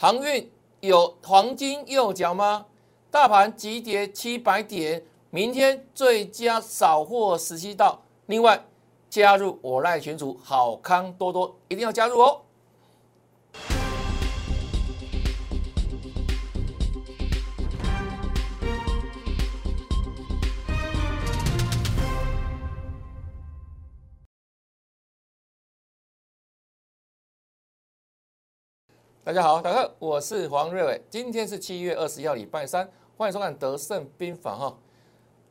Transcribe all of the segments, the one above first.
航运有黄金右脚吗？大盘急跌七百点，明天最佳扫货时机到。另外，加入我赖群主，好康多多，一定要加入哦。大家好，大家好，我是黄瑞伟。今天是七月二十一号，礼拜三，欢迎收看《德胜兵法》哈。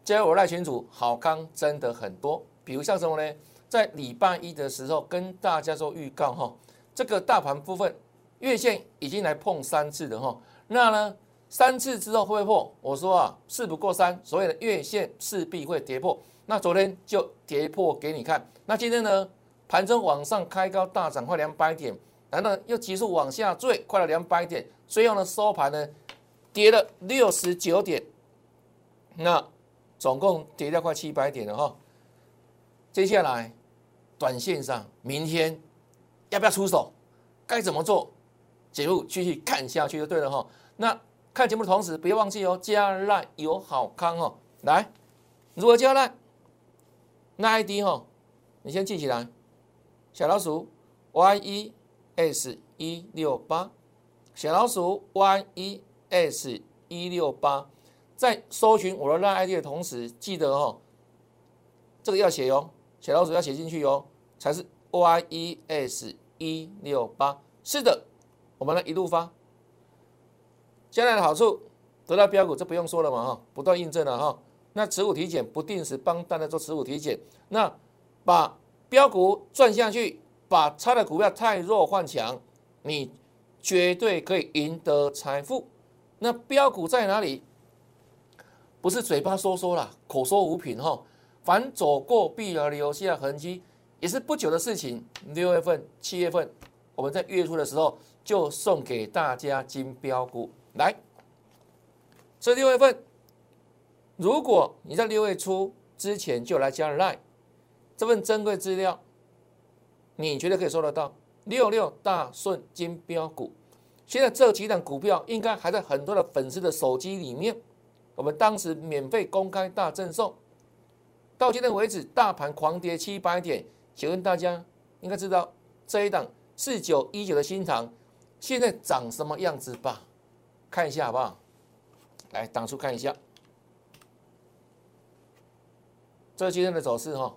加入我赖群主，好康真的很多。比如像什么呢？在礼拜一的时候跟大家做预告哈，这个大盘部分月线已经来碰三次的哈。那呢，三次之后会不会破？我说啊，事不过三，所谓的月线势必会跌破。那昨天就跌破给你看。那今天呢，盘中往上开高大涨快两百点。然后又急速往下坠，快了两百点，最后呢收盘呢跌了六十九点，那总共跌掉快七百点了哈。接下来短线上明天要不要出手？该怎么做？节目继续看下去就对了哈。那看节目的同时，不要忘记哦，加赖有好康哦。来，如何加赖？那 ID 哈，你先记起来，小老鼠 Y 一。S 一六八，小老鼠 Y E S 一六八，在搜寻我的拉 ID 的同时，记得哦，这个要写哟，小老鼠要写进去哟，才是 Y E S 一六八。是的，我们来一路发。将来的好处得到标股，这不用说了嘛哈，不断印证了哈。那持股体检不定时帮大家做持股体检，那把标股赚下去。把差的股票太弱换强，你绝对可以赢得财富。那标股在哪里？不是嘴巴说说啦，口说无凭哈。凡走过必然留下痕迹，也是不久的事情。六月份、七月份，我们在月初的时候就送给大家金标股来。这六月份，如果你在六月初之前就来加 line，这份珍贵资料。你绝对可以收得到六六大顺金标股，现在这几档股票应该还在很多的粉丝的手机里面。我们当时免费公开大赠送，到今天为止，大盘狂跌七百点，请问大家应该知道这一档四九一九的新塘现在长什么样子吧？看一下好不好？来，挡出看一下，这今天的走势哈。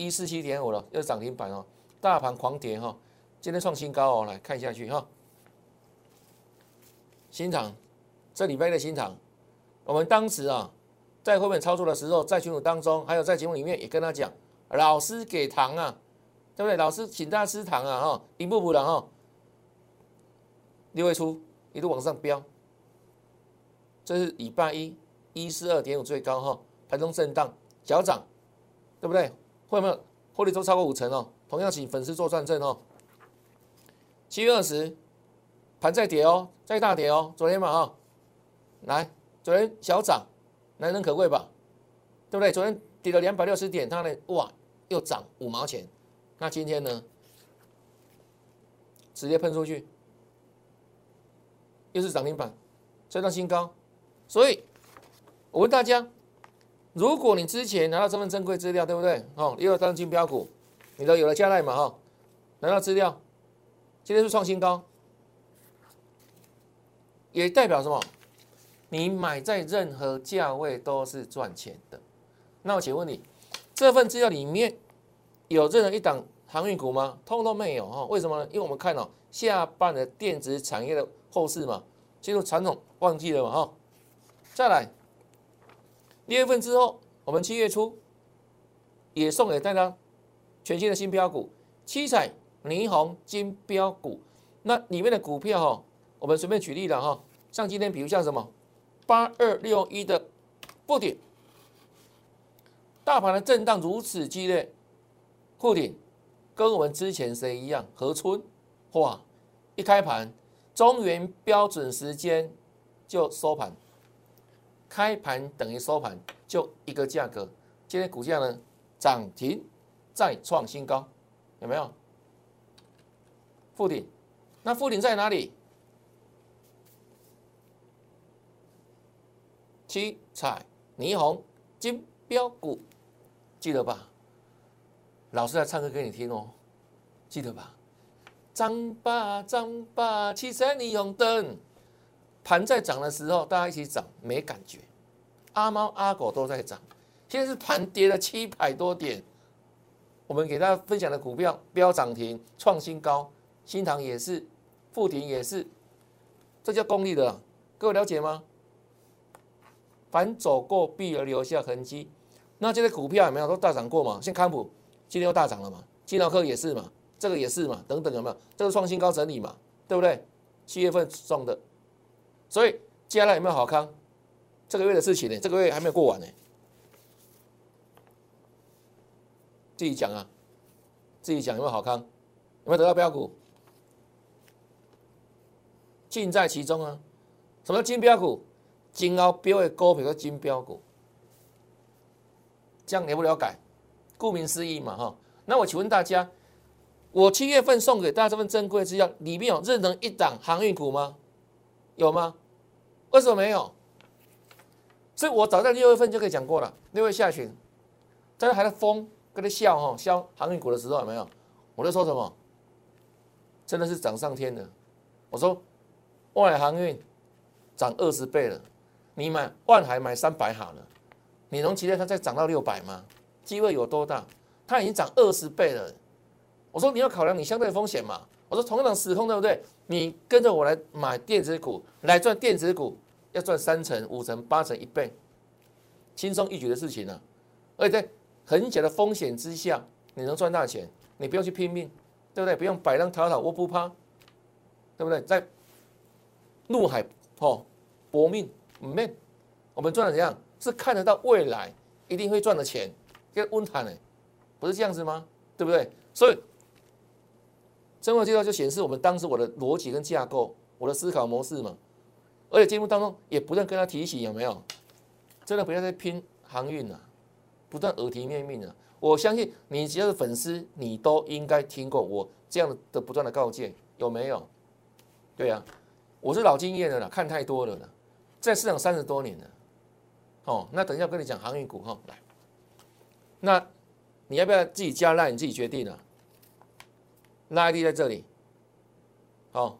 一四七点五了，又涨停板哦，大盘狂跌哈，今天创新高哦，来看下去哈。新厂，这礼拜的新厂，我们当时啊，在后面操作的时候，在群组当中，还有在节目里面也跟他讲，老师给糖啊，对不对？老师请大家吃糖啊，哈，一步步的哈。六月初一路往上飙，这是礼拜一一四二点五最高哈，盘中震荡小涨，对不对？会不会获利都超过五成哦？同样请粉丝做转正哦。七月二十，盘再跌哦，再大跌哦。昨天嘛哈，来，昨天小涨，难能可贵吧？对不对？昨天跌了两百六十点，它呢，哇，又涨五毛钱。那今天呢，直接喷出去，又是涨停板，再创新高。所以，我问大家。如果你之前拿到这份珍贵资料，对不对？哦，又要当金标股，你都有了加奈嘛？哈，拿到资料，今天是创新高，也代表什么？你买在任何价位都是赚钱的。那我请问你，这份资料里面有任何一档航运股吗？通通没有哈？为什么呢？因为我们看到下半的电子产业的后市嘛，进入传统旺季了嘛？哈，再来。六月份之后，我们七月初也送给大家全新的新标股七彩霓虹金标股。那里面的股票哈，我们随便举例了哈，像今天比如像什么八二六一的布顶，大盘的震荡如此激烈，护顶跟我们之前谁一样？合春哇，一开盘中原标准时间就收盘。开盘等于收盘就一个价格今天股价呢涨停再创新高有没有？附顶那附顶在哪里？七彩霓虹金标股记得吧？老师在唱歌给你听哦记得吧？张八张八七彩霓虹灯。盘在涨的时候，大家一起涨，没感觉。阿猫阿狗都在涨，现在是盘跌了七百多点。我们给大家分享的股票飙涨停、创新高，新塘也是，富庭也是，这叫功利的，各位了解吗？凡走过必而留下痕迹。那这些股票有没有都大涨过嘛？像康普今天又大涨了嘛？金兆科也是嘛？这个也是嘛？等等有没有？这个创新高整理嘛？对不对？七月份送的。所以接下来有没有好康？这个月的事情呢？这个月还没有过完呢。自己讲啊，自己讲有没有好康？有没有得到标股？尽在其中啊！什么金标股？金鳌标的股票的金标股，这样了不了解？顾名思义嘛，哈。那我请问大家，我七月份送给大家这份珍贵资料，里面有任何一档航运股吗？有吗？为什么没有？所以我早在六月份就可以讲过了。六月下旬，在还在疯跟他笑哈，笑航运股的时候有没有？我在说什么？真的是涨上天的。我说，外海航运涨二十倍了，你买万海买三百好了，你能期待它再涨到六百吗？机会有多大？它已经涨二十倍了。我说你要考量你相对风险嘛。我说同样时空对不对？你跟着我来买电子股，来赚电子股，要赚三成、五成、八成、一倍，轻松一举的事情呢。而且在很小的风险之下，你能赚大钱，你不用去拼命，对不对？不用摆浪讨讨我不怕，对不对？在怒海哦搏命命，我们赚的怎样？是看得到未来一定会赚的钱，跟温谈呢，不是这样子吗？对不对？所以。生活介绍就显示我们当时我的逻辑跟架构，我的思考模式嘛，而且节目当中也不断跟他提醒有没有，真的不要再拼航运了，不断耳提面命了。我相信你只要是粉丝，你都应该听过我这样的不断的告诫，有没有？对呀，我是老经验的了，看太多了了，在市场三十多年了。哦，那等一下跟你讲航运股哈，来，那你要不要自己加赖？你自己决定了。那 ID 在这里，好，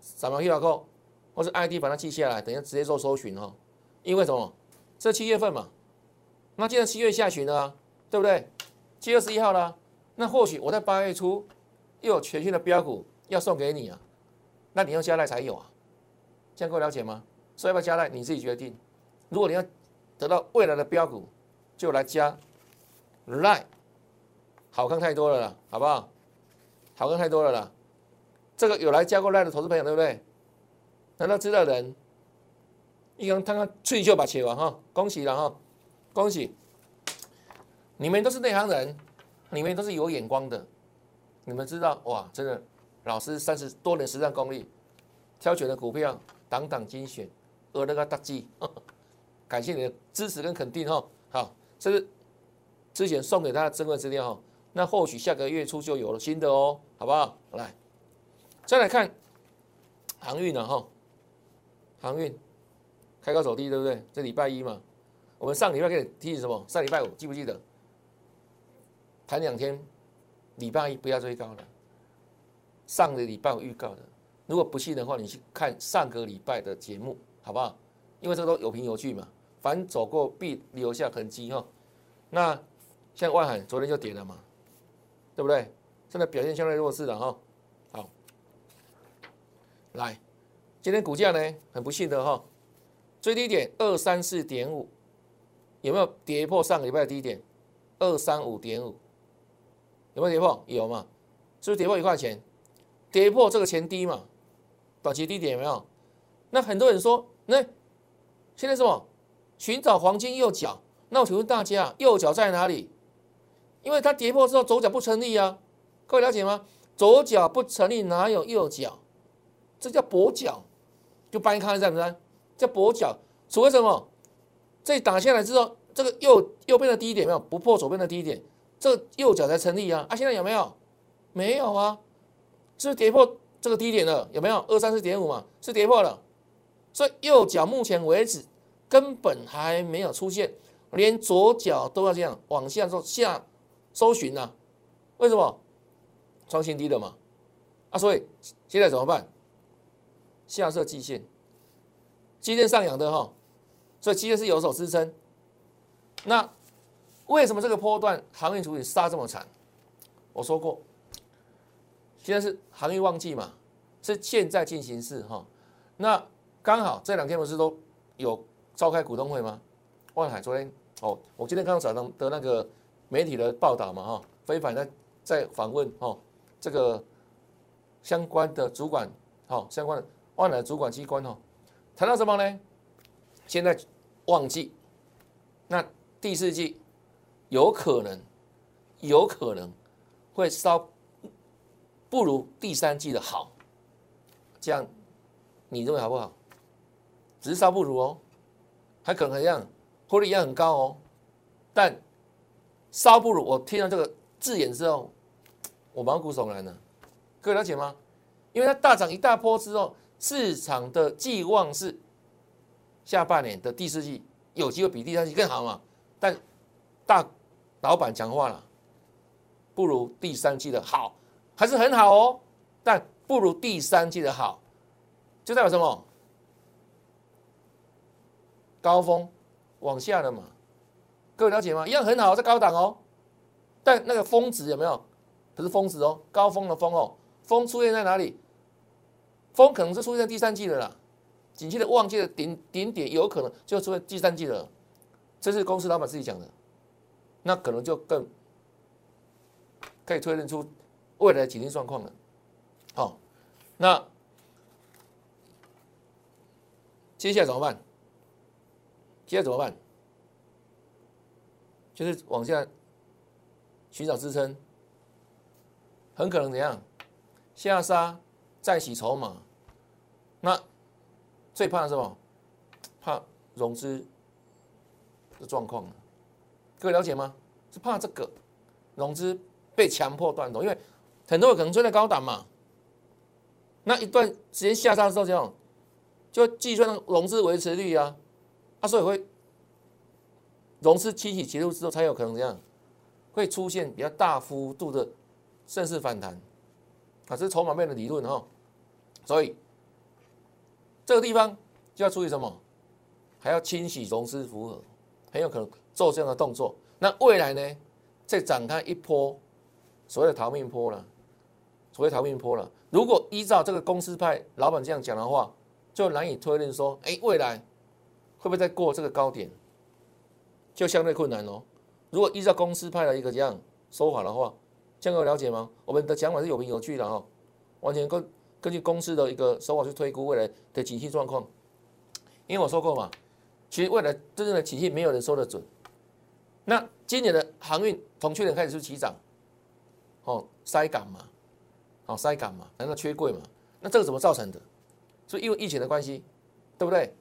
扫描 QR code，或是 ID 把它记下来，等下直接做搜寻哦。因为什么？这七月份嘛，那现在七月下旬了，对不对？七月十一号了，那或许我在八月初又有全新的标股要送给你啊，那你要加赖才有啊，这样够了解吗？所以要不要加赖，你自己决定。如果你要得到未来的标股，就来加赖，好看太多了啦，好不好？好看太多了啦，这个有来加过赖的投资朋友对不对？难道知道人？一刚看看翠秀把切完哈，恭喜了哈，恭喜！你们都是内行人，你们都是有眼光的，你们知道哇，真的，老师三十多年实战功力，挑选的股票，档档精选，而那个大鸡，感谢你的支持跟肯定哈。好，这是之前送给大家珍贵资料哈。那或许下个月初就有了新的哦，好不好？来，再来看航运了哈，航运开高走低，对不对？这礼拜一嘛，我们上礼拜给你提醒什么？上礼拜五记不记得？谈两天，礼拜一不要追高了。上个礼拜预告的，如果不信的话，你去看上个礼拜的节目，好不好？因为这个都有凭有据嘛，凡走过必留下痕迹哈。那像外海昨天就跌了嘛。对不对？现在表现相对弱势了哈。好，来，今天股价呢很不幸的哈，最低点二三四点五，有没有跌破上个礼拜的低点二三五点五？有没有跌破？有嘛？是不是跌破一块钱？跌破这个前低嘛？短期低点有没有？那很多人说，那现在什么？寻找黄金右脚？那我请问大家，右脚在哪里？因为它跌破之后左脚不成立啊，各位了解吗？左脚不成立哪有右脚？这叫跛脚，就掰开在不在？叫跛脚。除非什么？这打下来之后，这个右右边的低点没有不破左边的低点，这个右脚才成立啊。啊，现在有没有？没有啊，是跌破这个低点了，有没有？二三四点五嘛，是跌破了。所以右脚目前为止根本还没有出现，连左脚都要这样往下做下搜寻呢？为什么？创新低了嘛？啊，所以现在怎么办？下设季线，季线上扬的哈，所以季线是有所支撑。那为什么这个波段航运处理杀这么惨？我说过，现在是航运旺季嘛，是现在进行式哈。那刚好这两天不是都有召开股东会吗？万海昨天哦，我今天刚刚早上的那个媒体的报道嘛哈，非凡在在访问哦这个相关的主管，好相关的万海主管机关哦，谈到什么呢？现在旺季，那第四季有可能有可能会稍不如第三季的好，这样。你认为好不好？只是稍不如哦，还可能一样，获利一样很高哦，但稍不如。我听到这个字眼之后，我毛骨悚然了。各位了解吗？因为它大涨一大波之后，市场的寄望是下半年的第四季有机会比第三季更好嘛？但大老板讲话了，不如第三季的好，还是很好哦，但不如第三季的好。就代表什么？高峰往下了嘛？各位了解吗？一样很好，在高档哦。但那个峰值有没有？不是峰值哦，高峰的峰哦。峰出现在哪里？峰可能是出现在第三季的啦。景气的旺季的顶顶点有可能就出现第三季了。这是公司老板自己讲的，那可能就更可以推论出未来的经济状况了。好，那。接下来怎么办？接下来怎么办？就是往下寻找支撑，很可能怎样？下杀再洗筹码。那最怕什么？怕融资的状况。各位了解吗？是怕这个融资被强迫断头，因为很多人可能追在高档嘛。那一段时间下杀之后，这样。就计算融资维持率啊，啊，所以会融资清洗结束之后，才有可能怎样会出现比较大幅度的顺势反弹啊，这是筹码面的理论哈。所以这个地方就要注意什么？还要清洗融资符合，很有可能做这样的动作。那未来呢，再展开一波所谓的逃命坡了，所谓逃命坡了。如果依照这个公司派老板这样讲的话，就难以推论说，哎，未来会不会再过这个高点，就相对困难哦。如果依照公司派的一个这样说法的话，这样有了解吗？我们的讲法是有凭有据的哈，完全根根据公司的一个手法去推估未来的景气状况。因为我说过嘛，其实未来真正的景气没有人说得准。那今年的航运从去年开始就起涨，哦，塞港嘛，哦，塞港嘛，难道缺柜嘛？那这个怎么造成的？所以因为疫情的关系，对不对？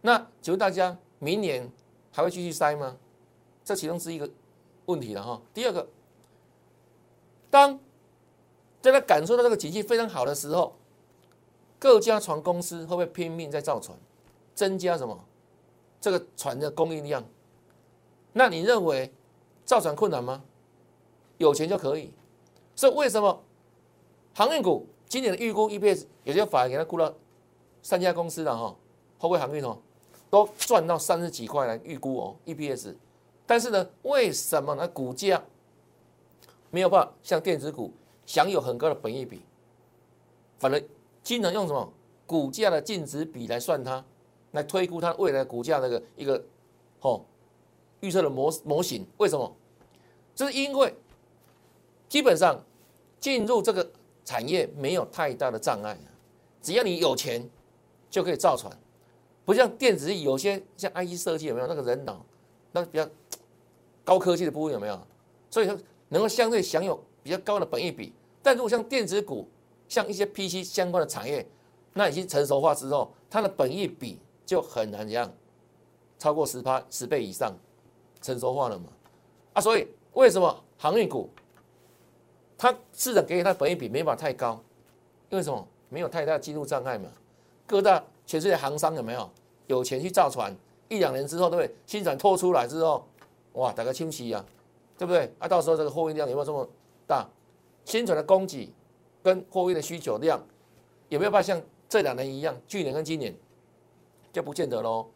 那请问大家，明年还会继续塞吗？这其中是一个问题了哈。第二个，当在他感受到这个景气非常好的时候，各家船公司会不会拼命在造船，增加什么这个船的供应量？那你认为造船困难吗？有钱就可以。所以为什么航运股今年的预估 EPS 有些法人给他估到？三家公司的哈，后贵航运哦，都赚到三十几块来预估哦，EPS。但是呢，为什么呢？股价没有办法像电子股享有很高的本益比，反而经常用什么股价的净值比来算它，来推估它未来股价那个一个哦预测的模模型？为什么？这是因为基本上进入这个产业没有太大的障碍，只要你有钱。就可以造船，不像电子有些像 IC 设计有没有那个人脑，那比较高科技的部分有没有？所以说能够相对享有比较高的本益比。但如果像电子股，像一些 PC 相关的产业，那已经成熟化之后，它的本益比就很难这样超过十趴十倍以上，成熟化了嘛？啊，所以为什么航运股它市场给予它本益比没法太高？因为什么？没有太大的进入障碍嘛。各大全世界航商有没有有钱去造船，一两年之后，对不对？新船拖出来之后，哇，打个清洗呀，对不对？啊，到时候这个货运量有没有这么大？新船的供给跟货运的需求量有没有办法像这两年一样？去年跟今年就不见得喽。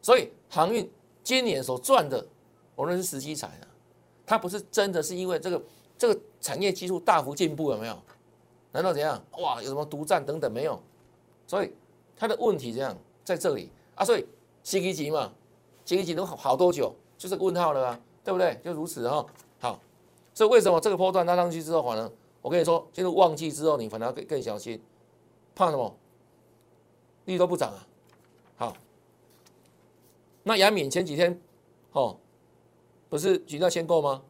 所以航运今年所赚的，我认为是时机财啊，它不是真的是因为这个这个产业技术大幅进步，有没有？难道怎样？哇，有什么独占等等没有？所以它的问题这样在这里啊，所以新一级嘛，新一级能好多久？就是问号了啊，对不对？就如此哈。好，所以为什么这个波段拉上去之后，反而我跟你说，进入旺季之后，你反而更更小心，怕什么？利率都不涨啊。好，那杨敏前几天哦，不是举到限购吗？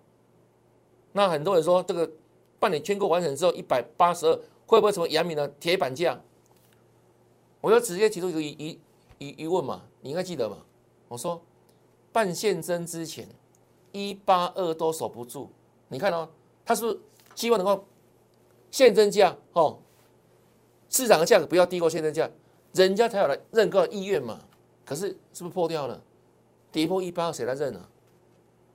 那很多人说这个办理签购完成之后，一百八十二会不会成为杨敏的铁板价？我就直接提出一个疑疑疑疑问嘛，你应该记得嘛？我说办现增之前一八二都守不住，你看哦，他是不是希望能够现增价哦，市场的价格不要低过现增价，人家才有了认购意愿嘛？可是是不是破掉了？跌破一八二谁来认啊？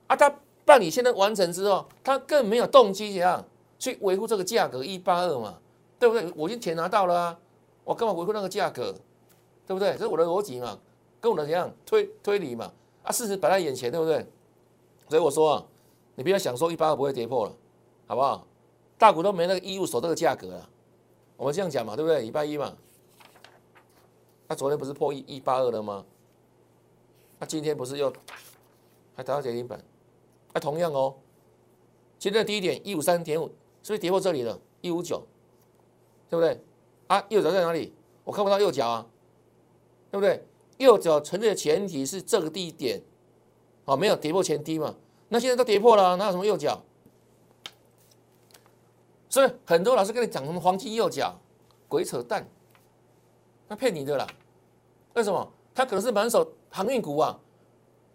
啊，他办理现在完成之后，他更没有动机怎样去维护这个价格一八二嘛？对不对？我已经钱拿到了啊。我干嘛维护那个价格，对不对？这是我的逻辑嘛，跟我的怎样推推理嘛？啊，事实摆在眼前，对不对？所以我说啊，你不要想说一八二不会跌破了，好不好？大股东没那个义务守这个价格了，我们这样讲嘛，对不对？礼拜一嘛，那昨天不是破一一八二了吗？那今天不是又还达到跌停板？那同样哦，今天的低点一五三点五，是不是跌破这里了？一五九，对不对？啊，右脚在哪里？我看不到右脚啊，对不对？右脚存在的前提是这个低点，啊，没有跌破前低嘛？那现在都跌破了，哪有什么右脚？所以很多老师跟你讲什么黄金右脚，鬼扯淡，那骗你的啦。为什么？他可能是满手航运股啊，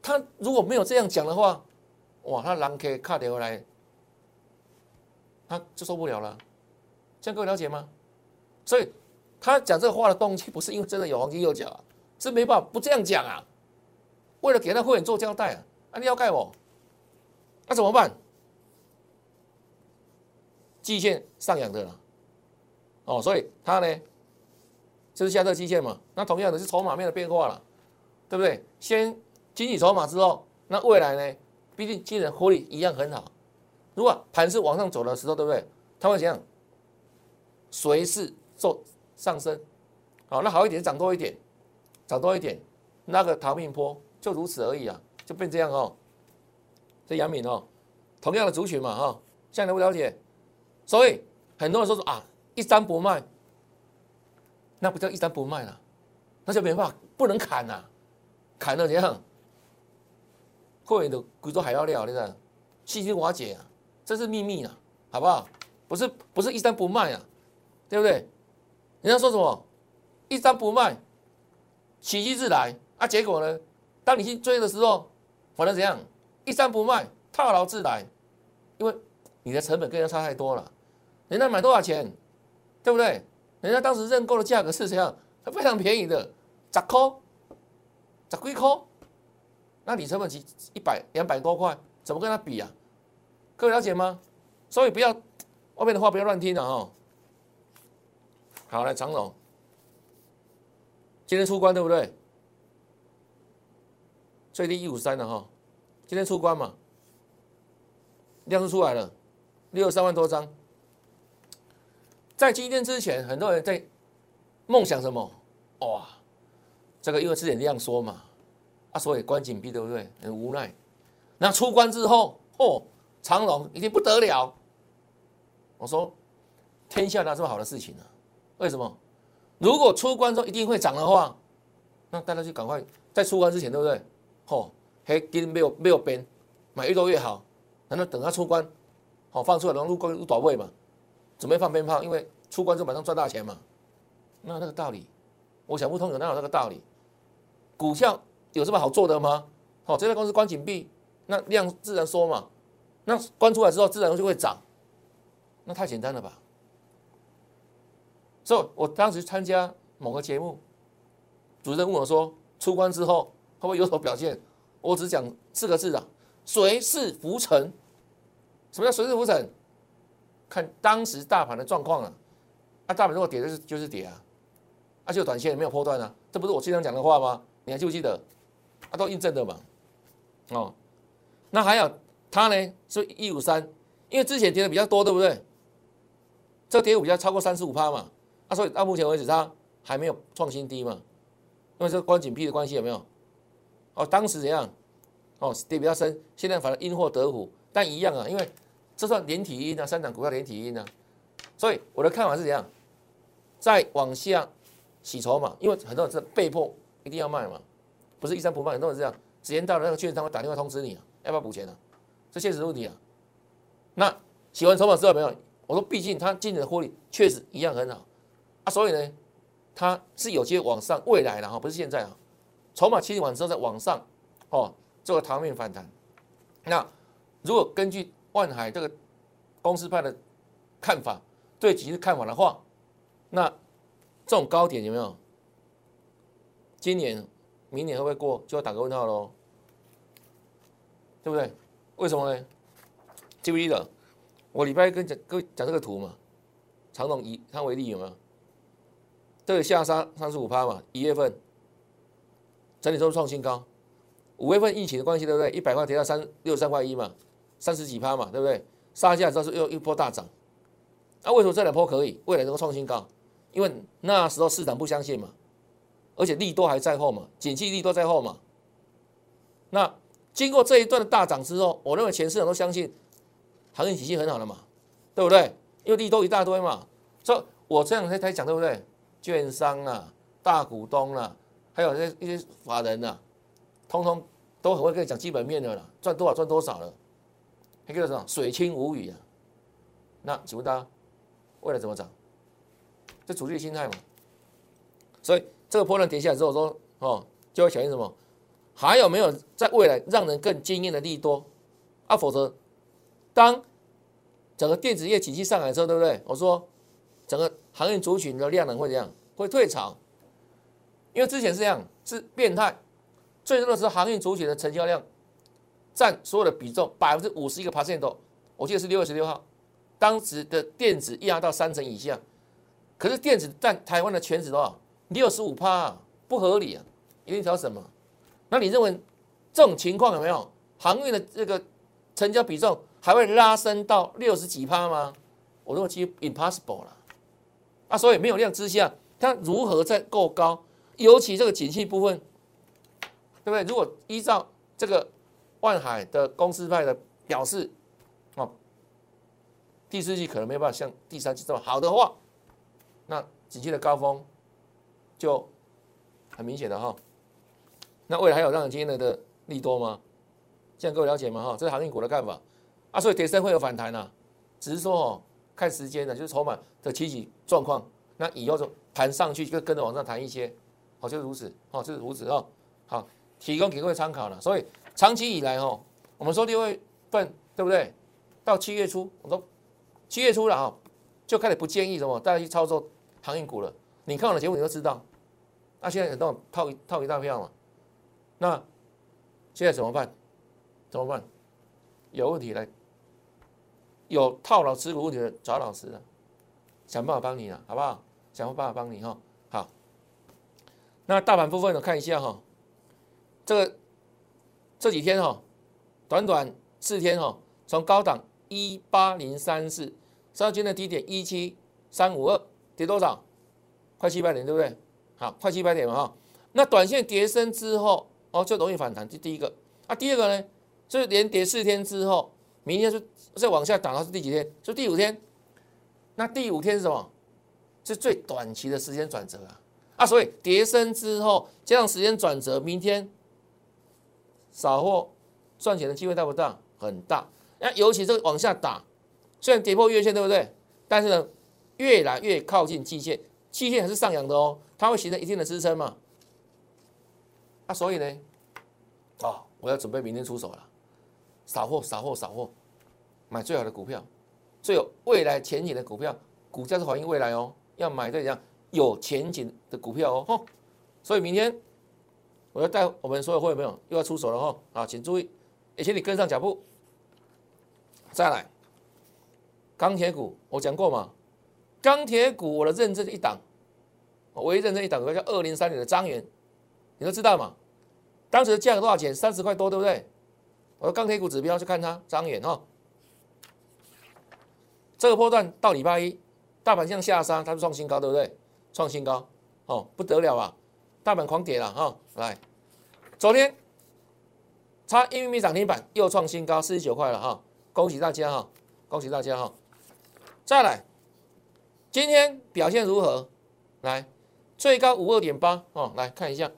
他如果没有这样讲的话，哇，他狼可以卡跌回来，他就受不了了。这样各位了解吗？所以他讲这个话的动机不是因为真的有黄金右脚啊，是没办法不这样讲啊。为了给他会员做交代啊，啊你要盖我，那怎么办？季线上扬的了，哦，所以他呢就是下这个季线嘛。那同样的是筹码面的变化了，对不对？先清洗筹码之后，那未来呢？毕竟今年获利一样很好。如果盘是往上走的时候，对不对？他会怎样？随势。做上升，好，那好一点，涨多一点，涨多一点，那个逃命坡就如此而已啊，就变这样哦。这杨敏哦，同样的族群嘛哈，现在不了解，所以很多人说说啊，一张不卖，那不叫一张不卖了，那就没办法，不能砍呐，砍了怎样？会员的贵州海料料，你知道，信心瓦解啊，这是秘密啊，好不好？不是不是一张不卖啊，对不对？人家说什么？一张不卖，喜极自来啊！结果呢？当你去追的时候，反正怎样？一张不卖，套牢自来，因为你的成本跟人家差太多了。人家买多少钱？对不对？人家当时认购的价格是怎样？非常便宜的，十块，十几块。那你成本几一百两百多块，怎么跟他比啊？各位了解吗？所以不要外面的话不要乱听了哦。好，来长总，今天出关对不对？最低一五三了哈，今天出关嘛，量是出来了，六十三万多张。在今天之前，很多人在梦想什么？哇，这个因为之前量缩嘛，啊，所以关紧闭对不对？很无奈。那出关之后，哦，长龙已经不得了。我说，天下哪这么好的事情呢？为什么？如果出关之后一定会涨的话，那大家就赶快在出关之前，对不对？吼，黑金没有没有边，买越多越好。难道等他出关，好放出来然后入关入短位嘛？准备放鞭炮，因为出关就马上赚大钱嘛？那那个道理，我想不通，有哪有那个道理？股票有这么好做的吗？好，这家公司关紧闭，那量自然缩嘛。那关出来之后，自然就会涨，那太简单了吧？所以我当时参加某个节目，主持人问我说：“出关之后会不会有所表现？我只讲四个字啊，随势浮沉。什么叫随势浮沉？看当时大盘的状况啊，啊，大盘如果跌就是就是跌啊，啊，就短线没有破断啊，这不是我经常讲的话吗？你还记不记得？啊，都印证的嘛，哦，那还有它呢，是一五三，因为之前跌的比较多，对不对？这跌幅比较超过三十五趴嘛，啊，所以到目前为止它还没有创新低嘛，因为这个关紧闭的关系有没有？哦，当时怎样？哦，跌比较深，现在反而因祸得福，但一样啊，因为这算连体婴啊，三档股票连体婴啊，所以我的看法是怎样？再往下洗筹嘛，因为很多人是被迫一定要卖嘛。不是一三不卖，很多人是这样，时间到了，那个券商会打电话通知你啊，要不要补钱啊？这现实问题啊。那洗完筹码之后没有？我说，毕竟它今年的获利确实一样很好啊，所以呢，它是有机会往上，未来的哈，不是现在啊。筹码清理完之后再往上哦，做个逃命反弹。那如果根据万海这个公司派的看法，对几日看法的话，那这种高点有没有？今年？明年会不会过，就要打个问号喽，对不对？为什么呢？记不记得我礼拜跟讲各位讲这个图嘛？长龙以它为例有没有？这个下杀三十五趴嘛，一月份整体都是创新高，五月份疫情的关系对不对？一百块跌到三六十三块一嘛，三十几趴嘛，对不对？杀价之后是又一波大涨，那为什么这两波可以未来能够创新高？因为那时候市场不相信嘛。而且利多还在后嘛，景气利多在后嘛。那经过这一段的大涨之后，我认为全市场都相信行业体系很好了嘛，对不对？因为利多一大堆嘛。所以我这样才才讲对不对？券商啊，大股东啊，还有那一些法人啊，通通都很会跟你讲基本面的啦，赚多少赚多少了，那个什么水清无鱼啊。那请问大家未来怎么涨？这主力心态嘛。所以。这个波段跌下来之后，说哦，就会响应什么？还有没有在未来让人更惊艳的利多啊？否则，当整个电子业景气上来之后，对不对？我说整个行业族群的量能会怎样？会退潮？因为之前是这样，是变态。最多的是行业族群的成交量占所有的比重百分之五十一个 percent 都，我记得是六月十六号，当时的电子压到三成以下，可是电子占台湾的全值多少？六十五趴不合理啊！一定调什么？那你认为这种情况有没有航运的这个成交比重还会拉升到六十几趴吗？我认为其实 impossible 了啊！所以没有量之下，它如何在够高？尤其这个景气部分，对不对？如果依照这个万海的公司派的表示，哦，第四季可能没有办法像第三季这么好的话，那景气的高峰。就很明显的哈，那未来还有让人惊艳的利多吗？这样各位了解吗？哈，这是航运股的看法啊，所以跌升会有反弹呐，只是说哦，看时间的，就是筹码的起起状况，那以后就盘上去就跟着往上弹一些，好，就是如此，哦，就是如此哦，好，提供给各位参考了。所以长期以来哦，我们说六月份对不对？到七月初，我说七月初了哈，就开始不建议什么大家去操作航运股了。你看我的节目，你就知道。那现在很多套一套一大票嘛，那现在怎么办？怎么办？有问题来，有套牢持股问题的找老师了，想办法帮你了，好不好？想办法帮你哈。好，那大盘部分我看一下哈，这个这几天哈，短短四天哈，从高档一八零三四，上今的低点一七三五二，跌多少？快七百点，对不对？好，快七百点嘛哈。那短线跌升之后，哦，就容易反弹。这第一个啊，第二个呢，就是连跌四天之后，明天就再往下打到是第几天？就第五天。那第五天是什么？是最短期的时间转折啊啊！所以跌升之后，加上时间转折，明天扫货赚钱的机会大不大？很大。那尤其这个往下打，虽然跌破月线，对不对？但是呢，越来越靠近季线。季线还是上扬的哦，它会形成一定的支撑嘛？啊，所以呢，哦，我要准备明天出手了，扫货，扫货，扫货，买最好的股票，最有未来前景的股票，股价是反映未来哦，要买这样有前景的股票哦，吼，所以明天我要带我们所有会员朋友又要出手了哈，啊，请注意，也请你跟上脚步。再来，钢铁股我讲过嘛，钢铁股我的认证一档，我唯一认证一档股叫二零三零的张元，你都知道嘛？当时的价格多少钱？三十块多，对不对？我的钢铁股指标去看它，张元哈，这个波段到礼拜一，大盘向下杀，它是创新高，对不对？创新高，哦，不得了啊！大盘狂跌了哈，来，昨天差一米涨停板又创新高，四十九块了哈，恭喜大家哈，恭喜大家哈！再来，今天表现如何？来，最高五二点八哦，来看一下。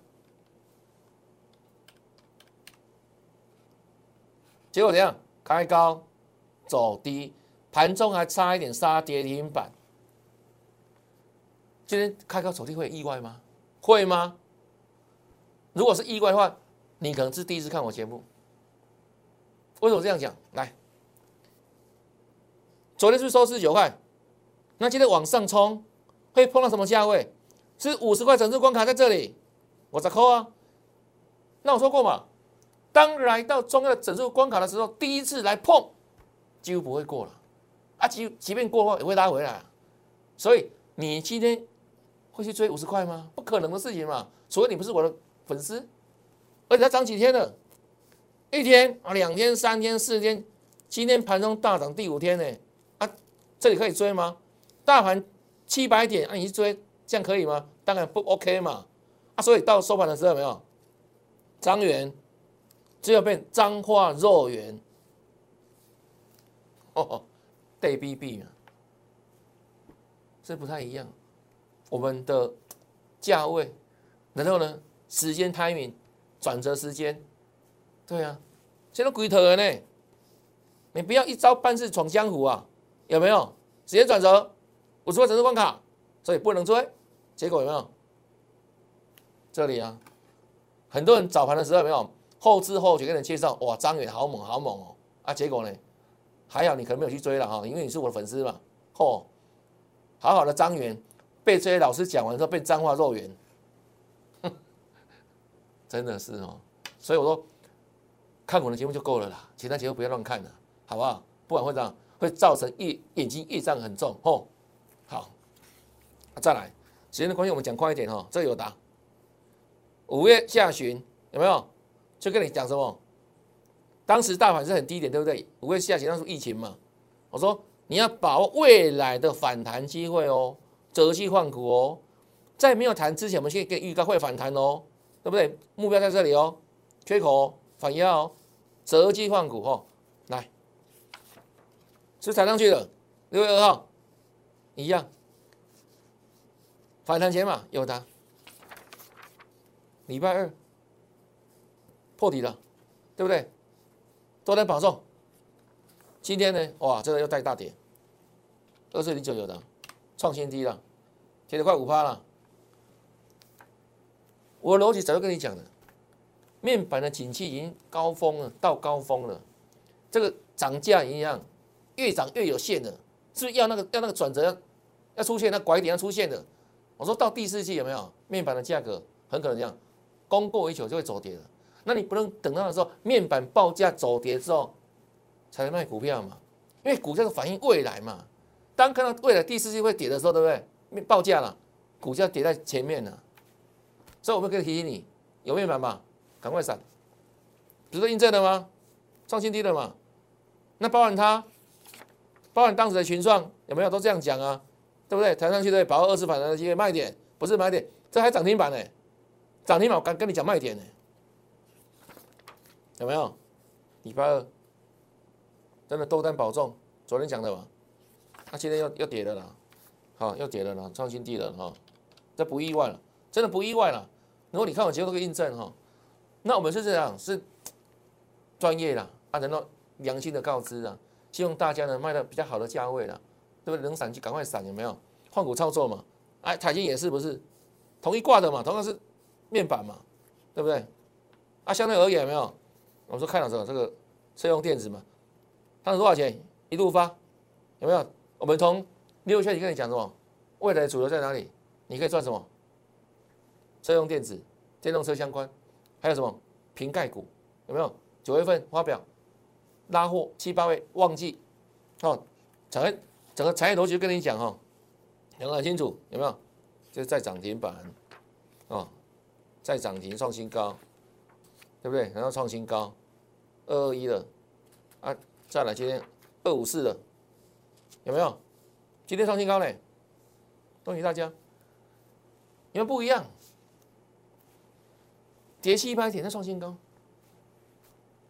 结果怎样？开高走低，盘中还差一点杀跌停板。今天开高走低会有意外吗？会吗？如果是意外的话，你可能是第一次看我节目。为什么这样讲？来，昨天是收四十九块，那今天往上冲会碰到什么价位？是五十块整数关卡在这里，我在扣啊。那我说过嘛？当来到重要的整数关卡的时候，第一次来碰，几乎不会过了啊！即即便过后，也会拉回来。所以你今天会去追五十块吗？不可能的事情嘛！除非你不是我的粉丝，而且它涨几天了？一天啊，两天、三天、四天，今天盘中大涨第五天呢？啊，这里可以追吗？大盘七百点啊，你去追，这样可以吗？当然不 OK 嘛！啊，所以到收盘的时候没有张元。只有变脏话肉圆，哦，对 B B 啊，这不太一样。我们的价位，然后呢，时间 timing 转折时间，对啊，现在鬼头了呢。你不要一招半式闯江湖啊，有没有？时间转折，我说整数关卡，所以不能追。结果有没有？这里啊，很多人早盘的时候有没有？后知后觉跟人介绍，哇，张远好猛好猛哦！啊，结果呢，还好你可能没有去追了哈，因为你是我的粉丝嘛。嚯，好好的张元被这些老师讲完之后被脏话肉圆，真的是哦。所以我说看我的节目就够了啦，其他节目不要乱看了，好不好？不然会这样会造成业眼睛业障很重。嚯，好，再来，时间的关系我们讲快一点哈。这有答，五月下旬有没有？就跟你讲什么？当时大盘是很低点，对不对？五月下旬那时候疫情嘛，我说你要把握未来的反弹机会哦，择机换股哦。在没有谈之前，我们先给预告会反弹哦，对不对？目标在这里哦，缺口反压哦，择机换股哦，来，是踩上去的，六月二号一样，反弹前嘛有的，礼拜二。破底了，对不对？多单保送。今天呢？哇，这个又带大跌，二四零九有的创新低了，跌了快五趴了。我逻辑早就跟你讲了，面板的景气已经高峰了，到高峰了。这个涨价一样，越涨越有限的，是不是要那个要那个转折要出现，那拐点要出现的？我说到第四季有没有面板的价格很可能这样，供过于求就会走跌了。那你不能等到的时候面板报价走跌之后才卖股票嘛？因为股价是反映未来嘛。当看到未来第四季会跌的时候，对不对？面报价了，股价跌在前面了。所以我们可以提醒你，有面板嘛，赶快闪。不是印证的吗？创新低的嘛。那包含它，包含当时的群创有没有都这样讲啊？对不对？抬上去对，把握二次反弹的机会，卖点不是买点，这还涨停板呢。涨停板我敢跟你讲卖点呢。有没有？礼拜二。真的多单保重，昨天讲的嘛，那今天又又跌了啦，好又跌了啦，创新低了哈，这不意外了，真的不意外了。如果你看我节目都可以印证哈，那我们是这样，是专业啦，啊，能够良心的告知啊，希望大家呢卖到比较好的价位了，对不对？能闪就赶快闪，有没有？换股操作嘛，哎，台积也是不是？同一挂的嘛，同样是面板嘛，对不对？啊，相对而言有没有？我说看到这个这个车用电子嘛，它是多少钱？一路发有没有？我们从六月底跟你讲什么？未来主流在哪里？你可以赚什么？车用电子、电动车相关，还有什么瓶盖股有没有？九月份发表拉货七八位旺季哦，整个整个产业逻辑跟你讲哈，讲很清楚有没有？就是在涨停板哦，在涨停创新高，对不对？然后创新高二二一了啊，再来今天二五四了，有没有？今天创新高嘞，恭喜大家！你们不一样。跌七百点再创新高，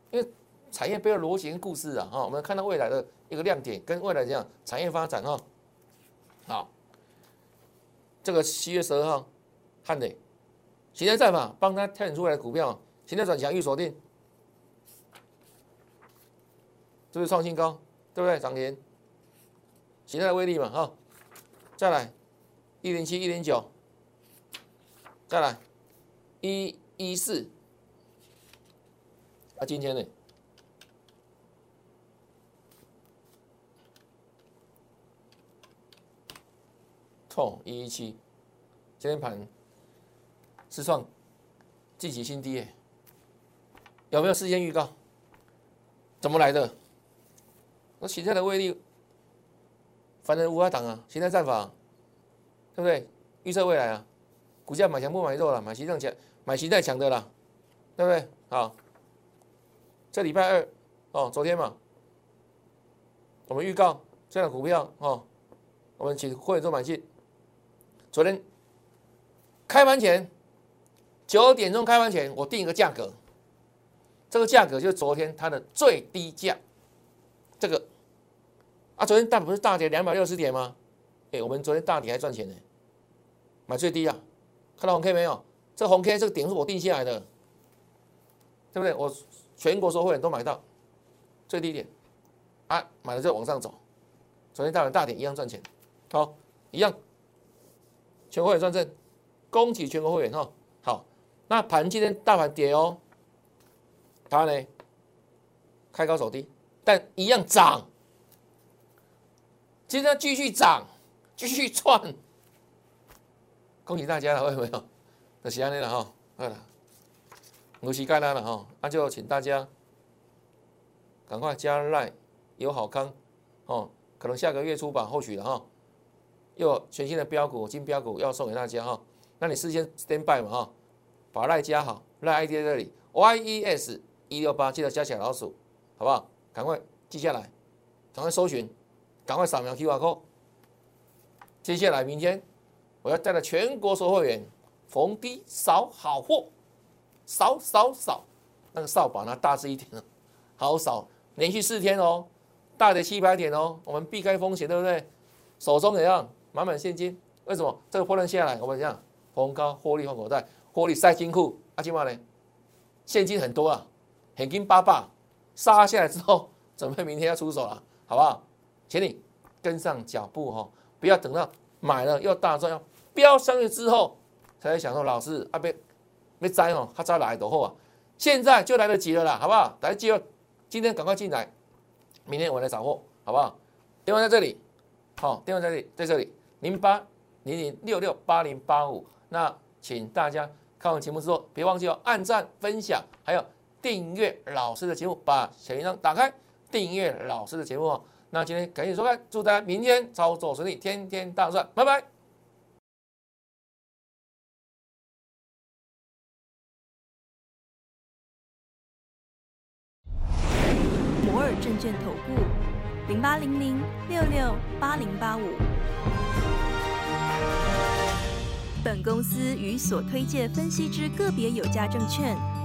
因为产业背后逻辑跟故事啊，哈，我们看到未来的一个亮点跟未来这样产业发展哈，好，这个七月十二号，汉磊，现在在嘛，帮他挑选出来的股票，现在转强预锁定，是不是创新高？对不对？涨停，现在的威力嘛，哈，再来一零七一零九，再来一。一四，啊，今天呢？错，一一七，今天盘是创近期新低耶，有没有事先预告？怎么来的？那形态的威力，反正无法挡啊！形态战法，对不对？预测未来啊，股价买强不买弱了，买齐上强。买形态强的啦，对不对？好，这礼拜二哦，昨天嘛，我们预告这样的股票哦，我们请会员做买进。昨天开盘前九点钟开盘前，我定一个价格，这个价格就是昨天它的最低价。这个啊，昨天大不是大跌两百六十点吗？哎，我们昨天大跌还赚钱呢，买最低啊，看到红 K 没有？这红 K 这个点是我定下来的，对不对？我全国所有会员都买到最低点，啊，买了就往上走。昨天大盘大点一样赚钱，好，一样，全国会员赚正，恭喜全国会员哈。好，那盘今天大盘跌哦，它呢开高走低，但一样涨，今天继续涨，继续赚，恭喜大家了，有没有？就是安尼了哈，好了，有时间啦了哈，那就请大家赶快加赖有好康哦，可能下个月初吧，或许的哈，又全新的标股金标股要送给大家哈，那你事先 stand by 嘛哈，把赖加好，赖 ID 在这里，YES 一六八，记得加小老鼠，好不好？赶快记下来，赶快搜寻，赶快扫描 QR code。接下来明天我要带着全国所有会员。逢低扫好货，扫扫扫，那个扫把呢大致一点哦，好扫，连续四天哦，大跌七百点哦，我们避开风险，对不对？手中怎样？满满现金，为什么？这个破烂下来，我们这样逢高获利放口袋，获利塞金库，阿金嘛呢？现金很多啊，现金八八，杀下来之后，准备明天要出手了，好不好？请你跟上脚步哈，不要等到买了又大赚，要飙上去之后。才想说，老师啊，别别摘哦，他再来的话，现在就来得及了啦，好不好？来得及了，今天赶快进来，明天我来找货，好不好？电话在这里，好，电话在这里，在这里，零八零零六六八零八五。那请大家看完节目之后，别忘记哦，按赞、分享，还有订阅老师的节目，把小铃铛打开，订阅老师的节目哦。那今天感谢收看，祝大家明天操作顺利，天天大赚，拜拜。摩尔证券投顾零八零零六六八零八五。本公司与所推介分析之个别有价证券